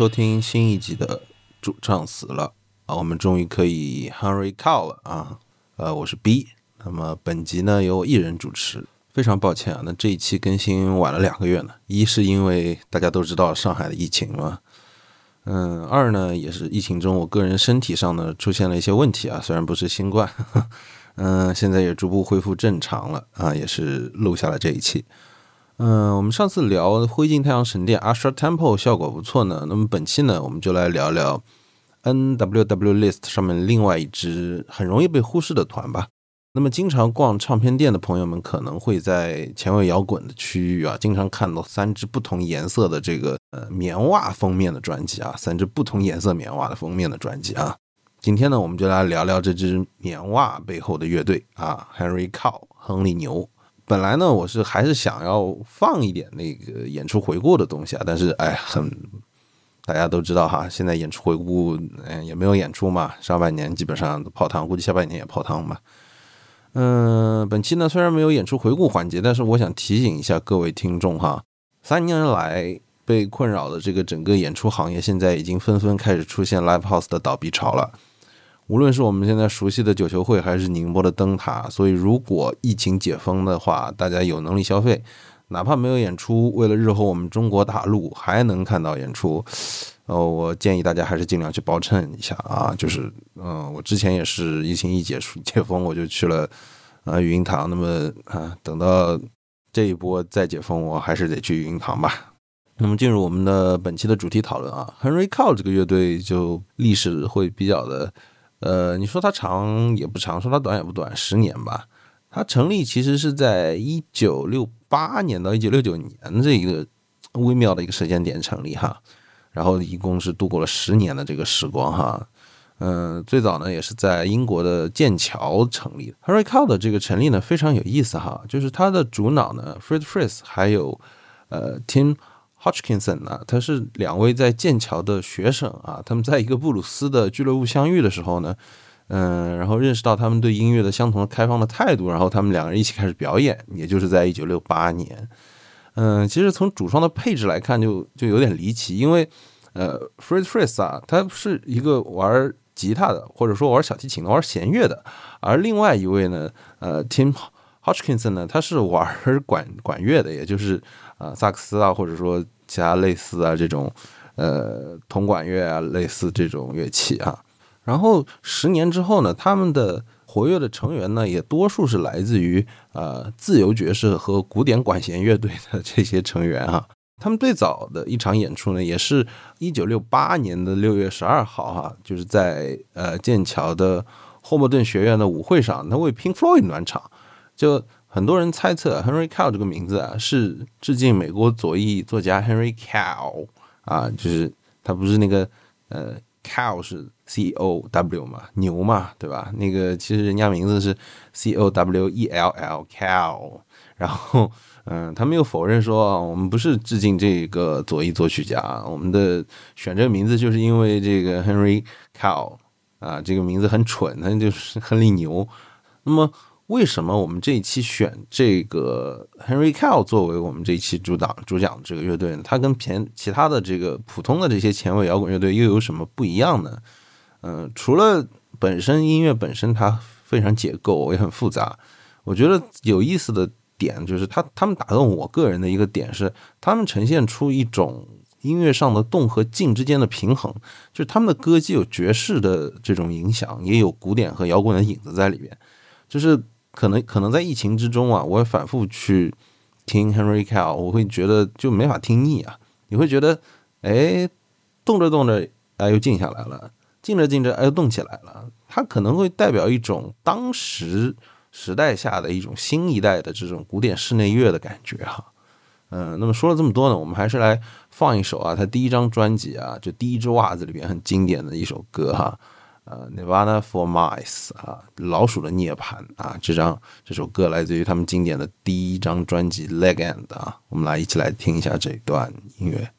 收听新一集的主唱死了。啊，我们终于可以 Henry Cow 了啊，呃，我是 B，那么本集呢由我一人主持，非常抱歉啊，那这一期更新晚了两个月呢，一是因为大家都知道上海的疫情嘛，嗯，二呢也是疫情中我个人身体上呢出现了一些问题啊，虽然不是新冠，嗯，现在也逐步恢复正常了啊，也是录下了这一期。嗯，我们上次聊灰烬太阳神殿 Ashra Temple 效果不错呢。那么本期呢，我们就来聊聊 NWW List 上面另外一支很容易被忽视的团吧。那么经常逛唱片店的朋友们可能会在前卫摇滚的区域啊，经常看到三支不同颜色的这个呃棉袜封面的专辑啊，三支不同颜色棉袜的封面的专辑啊。今天呢，我们就来聊聊这支棉袜背后的乐队啊，Henry Cow 亨利牛。本来呢，我是还是想要放一点那个演出回顾的东西啊，但是哎，很大家都知道哈，现在演出回顾嗯也没有演出嘛，上半年基本上都泡汤，估计下半年也泡汤嘛。嗯，本期呢虽然没有演出回顾环节，但是我想提醒一下各位听众哈，三年来被困扰的这个整个演出行业，现在已经纷纷开始出现 live house 的倒闭潮了。无论是我们现在熟悉的九球会，还是宁波的灯塔，所以如果疫情解封的话，大家有能力消费，哪怕没有演出，为了日后我们中国大陆还能看到演出，呃，我建议大家还是尽量去包衬一下啊。就是，嗯，我之前也是疫情一解除解封，我就去了啊云堂。那么啊，等到这一波再解封，我还是得去云堂吧。那么进入我们的本期的主题讨论啊，Henry Cow 这个乐队就历史会比较的。呃，你说它长也不长，说它短也不短，十年吧。它成立其实是在一九六八年到一九六九年这一个微妙的一个时间点成立哈，然后一共是度过了十年的这个时光哈。嗯，最早呢也是在英国的剑桥成立。Harry Cow 的这个成立呢非常有意思哈，就是它的主脑呢 Fred Fries 还有呃 Tim。Hodgkinson 呢，他是两位在剑桥的学生啊，他们在一个布鲁斯的俱乐部相遇的时候呢，嗯，然后认识到他们对音乐的相同的开放的态度，然后他们两个人一起开始表演，也就是在一九六八年。嗯，其实从主创的配置来看，就就有点离奇，因为呃，Fred f r i s 啊，他是一个玩吉他的，或者说玩小提琴的，玩弦乐的，而另外一位呢，呃，Tim Hodgkinson 呢，他是玩管管乐的，也就是。啊，萨克斯啊，或者说其他类似啊这种，呃，铜管乐啊，类似这种乐器啊。然后十年之后呢，他们的活跃的成员呢，也多数是来自于呃自由爵士和古典管弦乐队的这些成员哈。他们最早的一场演出呢，也是一九六八年的六月十二号哈，就是在呃剑桥的霍默顿学院的舞会上，他为 Pink Floyd 暖场，就。很多人猜测 Henry Cow 这个名字啊，是致敬美国左翼作家 Henry Cow 啊，就是他不是那个呃 Cow 是 C O W 嘛，牛嘛，对吧？那个其实人家名字是 C O W E L L Cow，然后嗯，他们又否认说啊我们不是致敬这个左翼作曲家，我们的选这个名字就是因为这个 Henry Cow 啊，这个名字很蠢，那就是亨利牛，那么。为什么我们这一期选这个 Henry Cow 作为我们这一期主讲主讲这个乐队呢？它跟前其他的这个普通的这些前卫摇滚乐队又有什么不一样呢？嗯，除了本身音乐本身它非常解构也很复杂，我觉得有意思的点就是他他们打动我个人的一个点是，他们呈现出一种音乐上的动和静之间的平衡，就是他们的歌既有爵士的这种影响，也有古典和摇滚的影子在里面，就是。可能可能在疫情之中啊，我会反复去听 Henry Cow，我会觉得就没法听腻啊。你会觉得，哎，动着动着，哎，又静下来了；静着静着，哎，又动起来了。它可能会代表一种当时时代下的一种新一代的这种古典室内乐的感觉哈。嗯，那么说了这么多呢，我们还是来放一首啊，他第一张专辑啊，就第一只袜子里边很经典的一首歌哈。呃，Nirvana for Mice 啊，老鼠的涅槃啊，这张这首歌来自于他们经典的第一张专辑《Legend》啊，我们来一起来听一下这段音乐。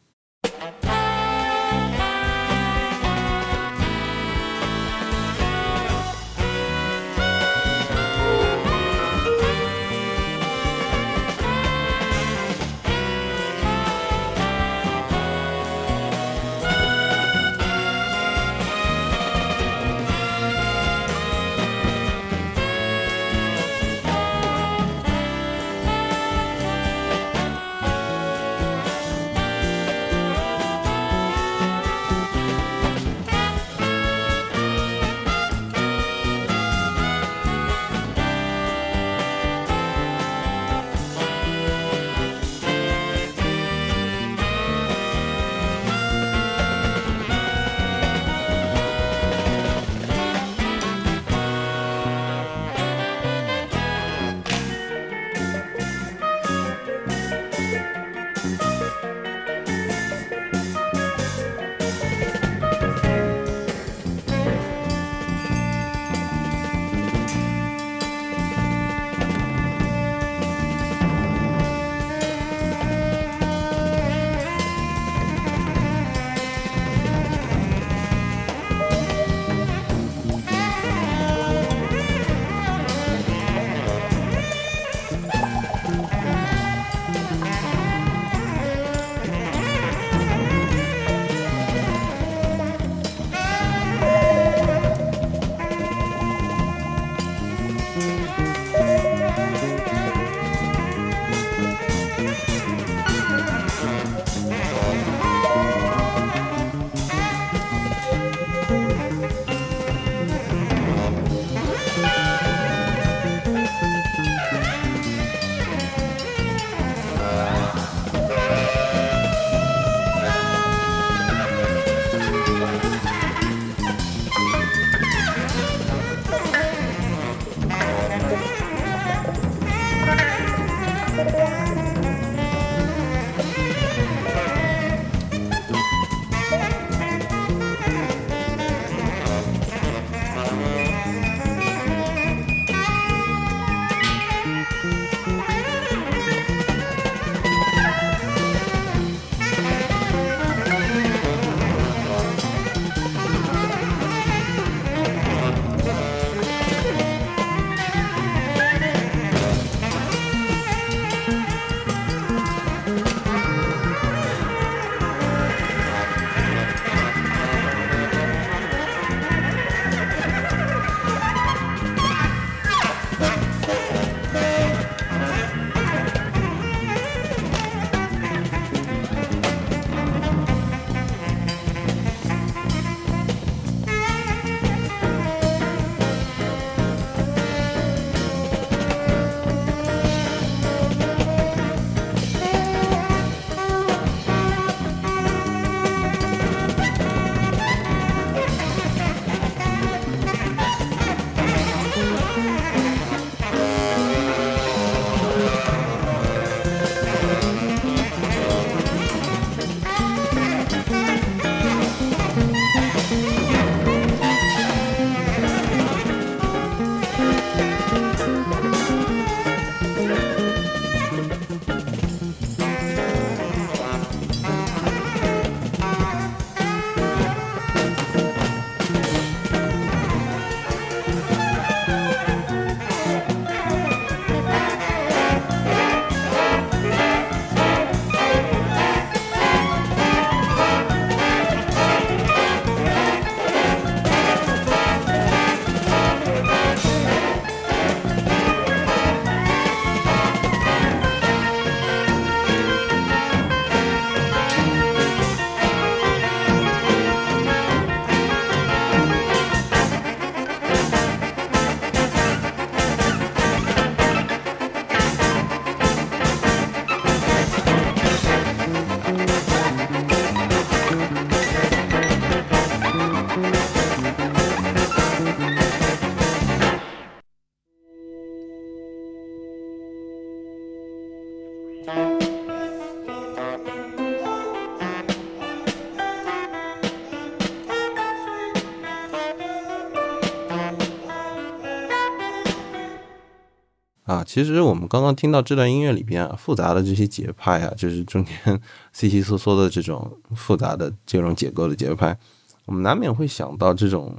其实我们刚刚听到这段音乐里边啊，复杂的这些节拍啊，就是中间 稀稀嗦嗦的这种复杂的这种结构的节拍，我们难免会想到这种，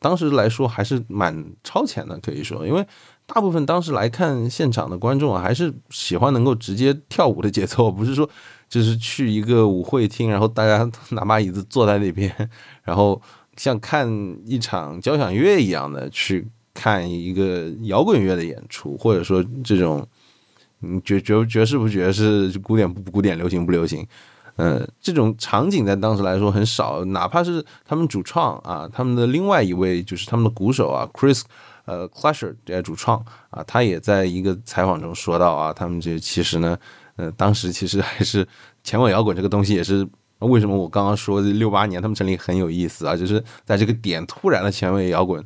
当时来说还是蛮超前的，可以说，因为大部分当时来看现场的观众啊，还是喜欢能够直接跳舞的节奏，不是说就是去一个舞会厅，然后大家拿把椅子坐在那边，然后像看一场交响乐一样的去。看一个摇滚乐的演出，或者说这种，嗯，爵爵爵士不爵士，古典不古典，流行不流行，嗯，这种场景在当时来说很少。哪怕是他们主创啊，他们的另外一位就是他们的鼓手啊，Chris，呃，Clasher 这主创啊，他也在一个采访中说到啊，他们这其实呢，呃，当时其实还是前卫摇滚这个东西也是为什么我刚刚说六八年他们成立很有意思啊，就是在这个点突然的前卫摇滚，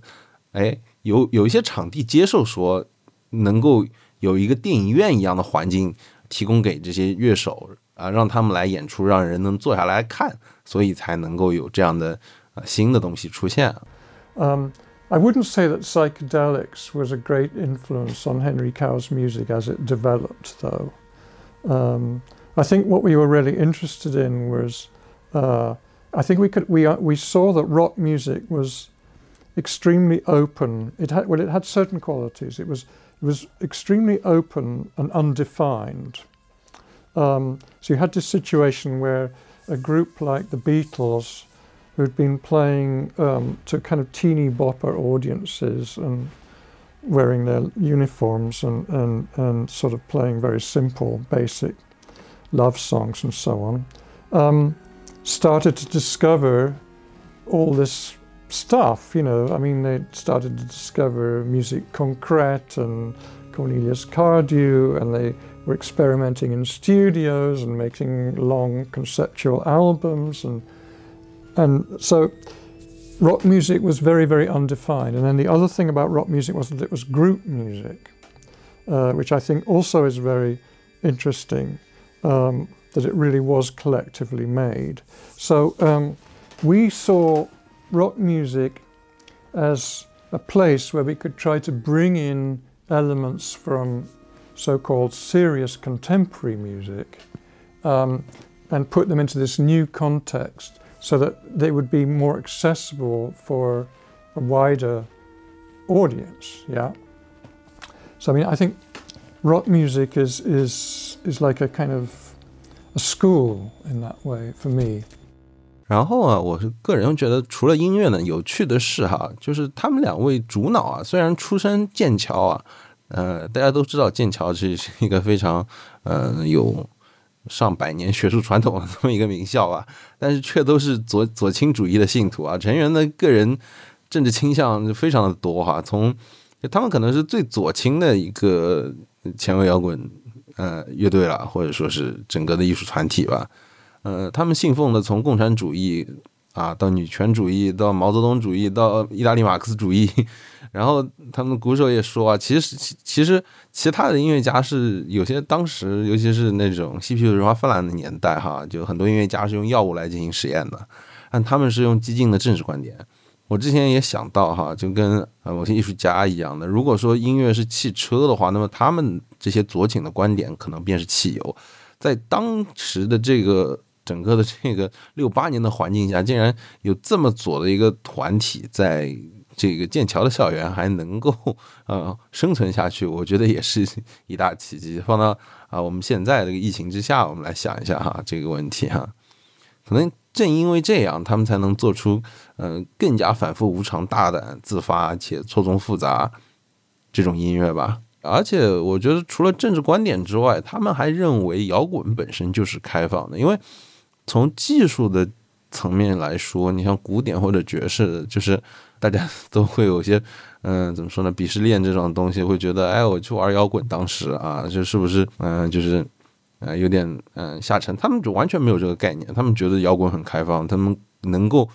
哎。有有一些场地接受说，能够有一个电影院一样的环境提供给这些乐手啊，让他们来演出，让人能坐下来看，所以才能够有这样的呃新的东西出现。Um, I wouldn't say that psychedelics was a great influence on Henry Cow's music as it developed, though. Um, I think what we were really interested in was, uh, I think we could we we saw that rock music was extremely open. It had well, it had certain qualities. It was it was extremely open and undefined. Um, so you had this situation where a group like the Beatles, who'd been playing um, to kind of teeny bopper audiences and wearing their uniforms and, and, and sort of playing very simple, basic love songs and so on, um, started to discover all this stuff, you know. I mean, they started to discover music concrete and Cornelius Cardew, and they were experimenting in studios and making long conceptual albums, and and so rock music was very, very undefined. And then the other thing about rock music was that it was group music, uh, which I think also is very interesting. Um, that it really was collectively made. So um, we saw rock music as a place where we could try to bring in elements from so called serious contemporary music um, and put them into this new context so that they would be more accessible for a wider audience. Yeah. So I mean, I think rock music is is is like a kind of a school in that way for me. 然后啊，我是个人觉得，除了音乐呢，有趣的是哈，就是他们两位主脑啊，虽然出身剑桥啊，呃，大家都知道剑桥是一个非常呃有上百年学术传统的 这么一个名校啊，但是却都是左左倾主义的信徒啊，成员的个人政治倾向非常的多哈，从他们可能是最左倾的一个前卫摇滚呃乐队了，或者说是整个的艺术团体吧。呃，他们信奉的从共产主义啊，到女权主义，到毛泽东主义，到意大利马克思主义，然后他们鼓手也说啊，其实其实其他的音乐家是有些当时，尤其是那种嬉皮士文化泛滥的年代哈，就很多音乐家是用药物来进行实验的，但他们是用激进的政治观点。我之前也想到哈，就跟呃某些艺术家一样的，如果说音乐是汽车的话，那么他们这些左倾的观点可能便是汽油，在当时的这个。整个的这个 六八年的环境下，竟然有这么左的一个团体在这个剑桥的校园还能够 呃生存下去，我觉得也是一大奇迹。放到啊我们现在这个疫情之下，我们来想一下哈这个问题哈，可能正因为这样，他们才能做出嗯更加反复无常、大胆、自发且错综复杂这种音乐吧。而且我觉得，除了政治观点之外，他们还认为摇滚本身就是开放的，因为。从技术的层面来说，你像古典或者爵士，就是大家 都会有些，嗯，怎么说呢？鄙视链这种东西，会觉得，哎，我去玩摇滚，当时啊，就是不是，嗯，就是，呃，有点，嗯，下沉。他们就完全没有这个概念，他们觉得摇滚很开放，他们能够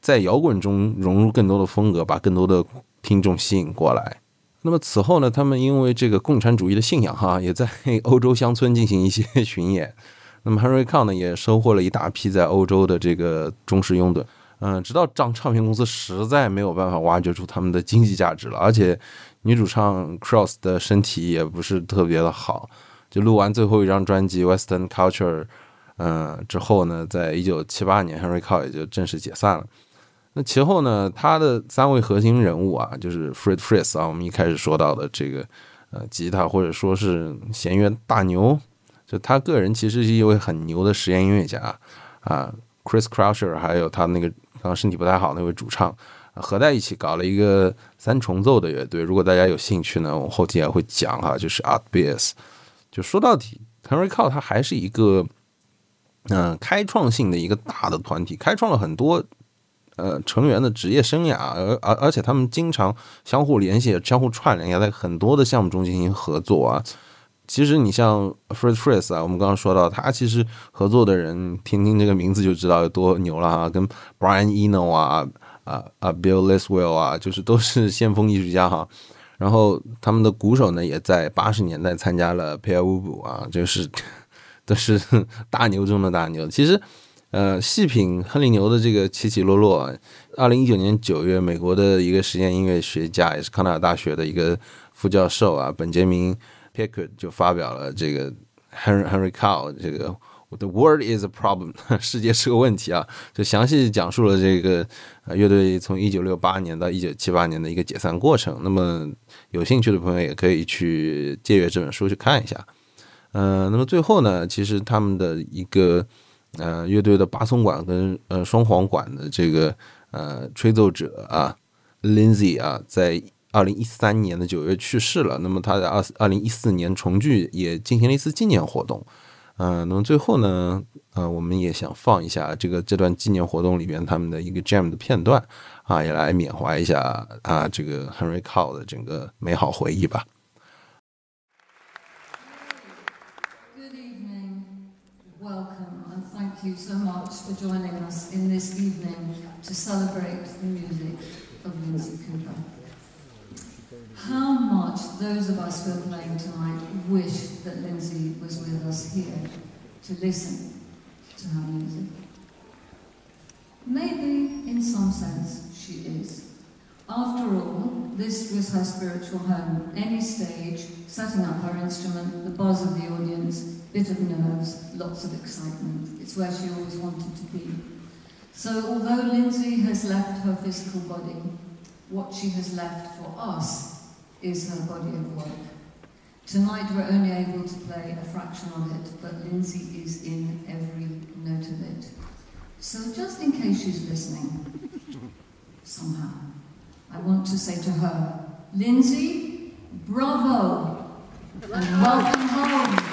在摇滚中融入更多的风格，把更多的听众吸引过来。那么此后呢，他们因为这个共产主义的信仰，哈，也在 欧洲乡村进行一些 巡演。那么 Henry Cow 呢，也收获了一大批在欧洲的这个忠实拥趸。嗯，直到唱唱片公司实在没有办法挖掘出他们的经济价值了，而且女主唱 Cross 的身体也不是特别的好，就录完最后一张专辑《Western Culture》，嗯，之后呢，在一九七八年，Henry Cow 也就正式解散了。那其后呢，他的三位核心人物啊，就是 Fred f r i s 啊，我们一开始说到的这个呃吉他或者说是弦乐大牛，就他个人其实是一位很牛的实验音乐家啊，Chris Crusher，还有他那个。刚刚身体不太好那位主唱，合在一起搞了一个三重奏的乐队。如果大家有兴趣呢，我后期也会讲哈，就是 Art Bears。就说到底，Henry Cow 他还是一个嗯开创性的一个大的团体，开创了很多呃成员的职业生涯，而而而且他们经常相互联系、相互串联，也在很多的项目中进行合作啊。其实你像 Fred f r i s 啊，我们刚刚说到他其实合作的人，听听这个名字就知道有多牛了啊，跟 Brian Eno 啊啊啊 Bill Liswell 啊，就是都是先锋艺术家哈。然后他们的鼓手呢，也在八十年代参加了 p a r u b 啊，就是都是 大牛中的大牛。其实呃，细品亨利牛的这个起起落落，二零一九年九月，美国的一个实验音乐学家，也是康奈尔大学的一个副教授啊，本杰明。就发表了这个 Henry Henry Cow 这个 The World is a Problem，世界是个问题啊，就详细讲述了这个呃乐队从一九六八年到一九七八年的一个解散过程。那么有兴趣的朋友也可以去借阅这本书去看一下。嗯，那么最后呢，其实他们的一个呃乐队的巴松管跟呃双簧管的这个呃吹奏者啊，Lindsay 啊，在。二零一三年的九月去世了。那么他在二二零一四年重聚，也进行了一次纪念活动。嗯，那么最后呢，呃，我们也想放一下这个这段纪念活动里边他们的一个 jam 的片段啊，也来缅怀一下啊这个 Henry Cow 的整个美好回忆吧。Good evening, welcome, and thank you so much for joining us in this evening to celebrate the music of Lindsay Cooper. How much those of us who are playing tonight wish that Lindsay was with us here to listen to her music. Maybe, in some sense, she is. After all, this was her spiritual home. Any stage, setting up her instrument, the buzz of the audience, bit of nerves, lots of excitement. It's where she always wanted to be. So although Lindsay has left her physical body, what she has left for us is her body of work. Tonight we're only able to play a fraction of it, but Lindsay is in every note of it. So just in case she's listening, somehow, I want to say to her, Lindsay, bravo, and welcome home.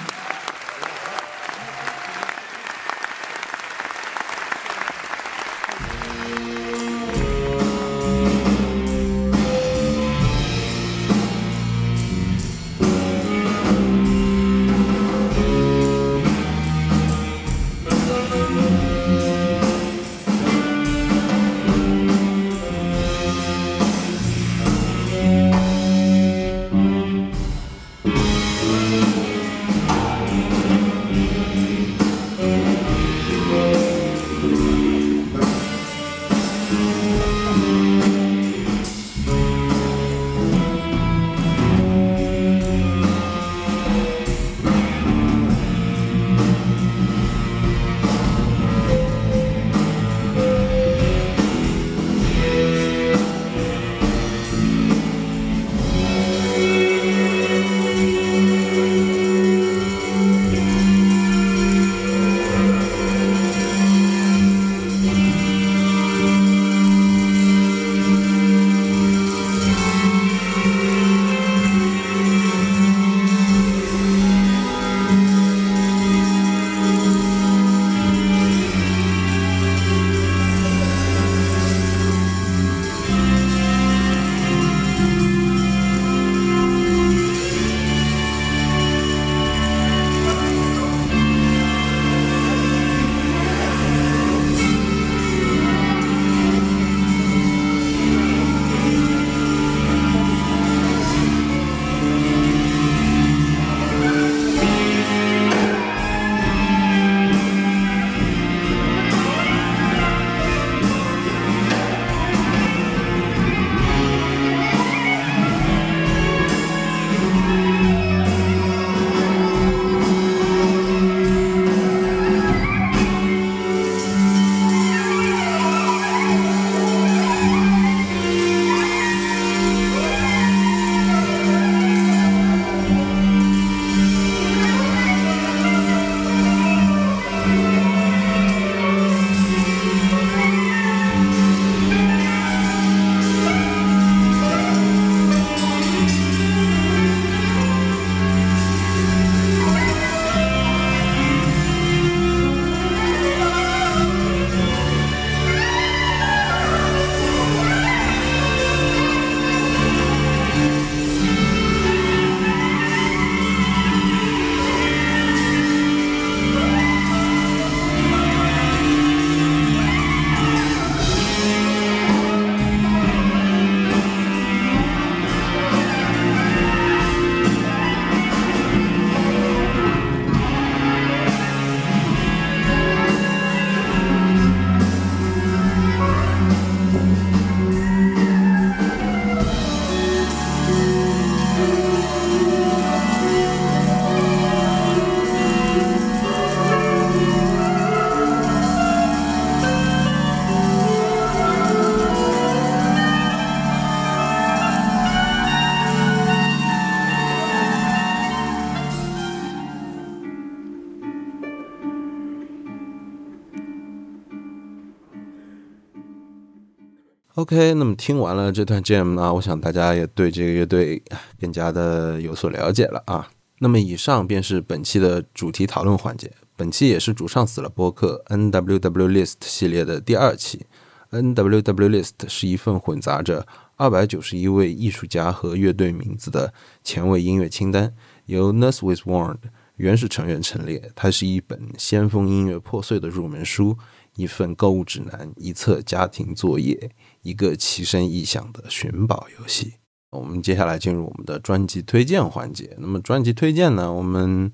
OK，那么听完了这段 Jam 呢，我想大家也对这个乐队更加的有所了解了啊。那么以上便是本期的主题讨论环节。本期也是主唱死了播客 NWW List 系列的第二期。NWW List 是一份混杂着二百九十一位艺术家和乐队名字的前卫音乐清单，由 Nurse with Warned 原始成员陈列。它是一本先锋音乐破碎的入门书，一份购物指南，一册家庭作业，一个奇声异响的寻宝游戏。我们接下来进入我们的专辑推荐环节。那么专辑推荐呢？我们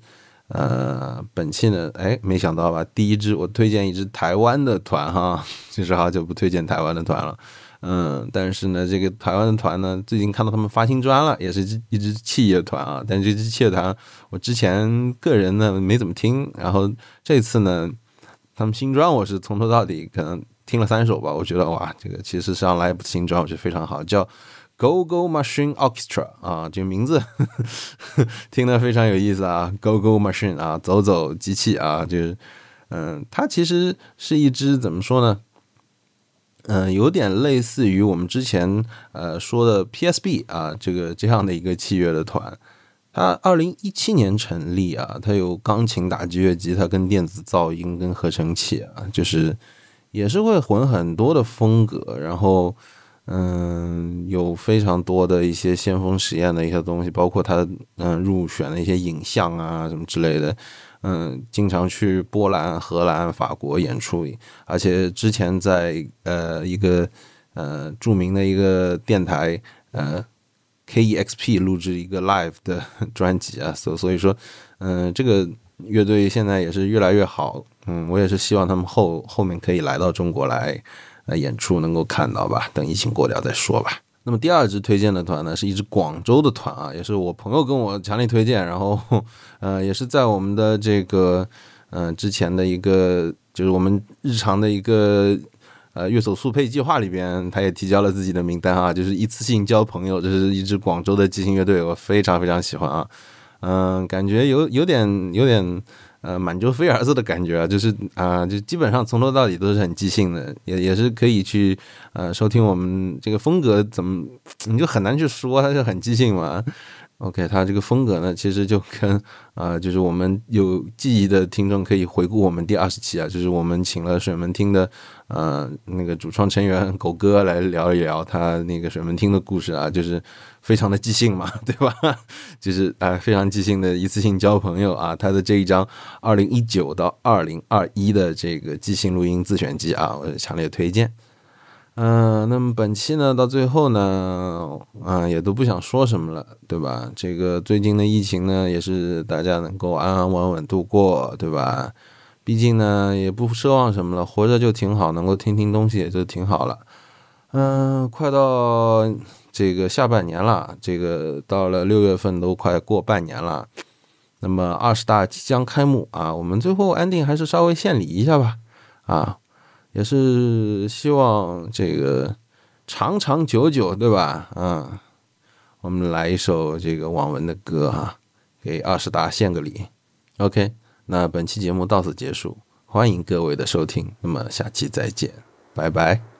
呃本期呢，哎，没想到吧？第一支我推荐一支台湾的团哈，其实好久不推荐台湾的团了。嗯，但是呢，这个台湾的团呢，最近看到他们发新专了，也是一支器乐团啊。但这支器乐团我之前个人呢没怎么听，然后这次呢，他们新专我是从头到底可能听了三首吧。我觉得哇，这个其实上来一部新专，我觉得非常好，叫。Go Go Machine Orchestra 啊，这个名字 听得非常有意思啊。Go Go Machine 啊，走走机器啊，就是，嗯，它其实是一支怎么说呢？嗯，有点类似于我们之前呃说的 PSB 啊，这个这样的一个器乐的团。它二零一七年成立啊，它有钢琴、打击乐、吉他跟电子噪音跟合成器啊，就是也是会混很多的风格，然后。嗯，有非常多的一些先锋实验的一些东西，包括他嗯入选的一些影像啊什么之类的。嗯，经常去波兰、荷兰、法国演出，而且之前在呃一个呃著名的一个电台呃 KEXP 录制一个 live 的 专辑啊，所所以说嗯这个乐队现在也是越来越好。嗯，我也是希望他们后后面可以来到中国来。呃，演出能够看到吧？等疫情过掉再说吧。那么第二支推荐的团呢，是一支广州的团啊，也是我朋友跟我强烈推荐，然后 呃，也是在我们的这个嗯之前的一个就是我们日常的一个呃乐手速配计划里边，他也提交了自己的名单啊，就是一次性交朋友，这是一支广州的即兴乐队，我非常非常喜欢啊，嗯，感觉有有点有点。呃，满洲飞儿子的感觉啊，就是啊，就基本上从头到底都是很即兴的，也也是可以去呃收听我们这个风格怎么，你就很难去说它是很即兴嘛。OK，它这个风格呢，其实就跟啊，就是我们有记忆的听众可以回顾我们第二十期啊，就是我们请了水门厅的呃那个主创成员狗哥来聊一聊他那个水门厅的故事啊，就是非常的即兴嘛，对吧？就是啊非常即兴的一次性交朋友啊，他的这一张二零一九到二零二一的这个即兴录音自选集啊，我强烈推荐。嗯，那么本期呢，到最后呢，啊，也都不想说什么了，对吧？这个最近的疫情呢，也是大家能够安安稳稳度过，对吧？毕竟呢，也不奢望什么了，活着就挺好，能够听听东西也就挺好了。嗯，快到这个下半年了，这个到了六月份都快过半年了，那么二十大即将开幕啊，我们最后安定还是稍微献礼一下吧，啊。也是希望这个长长久久，对吧？嗯，我们来一首这个网文的歌哈，给二十大献个礼。OK，那本期节目到此结束，欢迎各位的收听，那么下期再见，拜拜。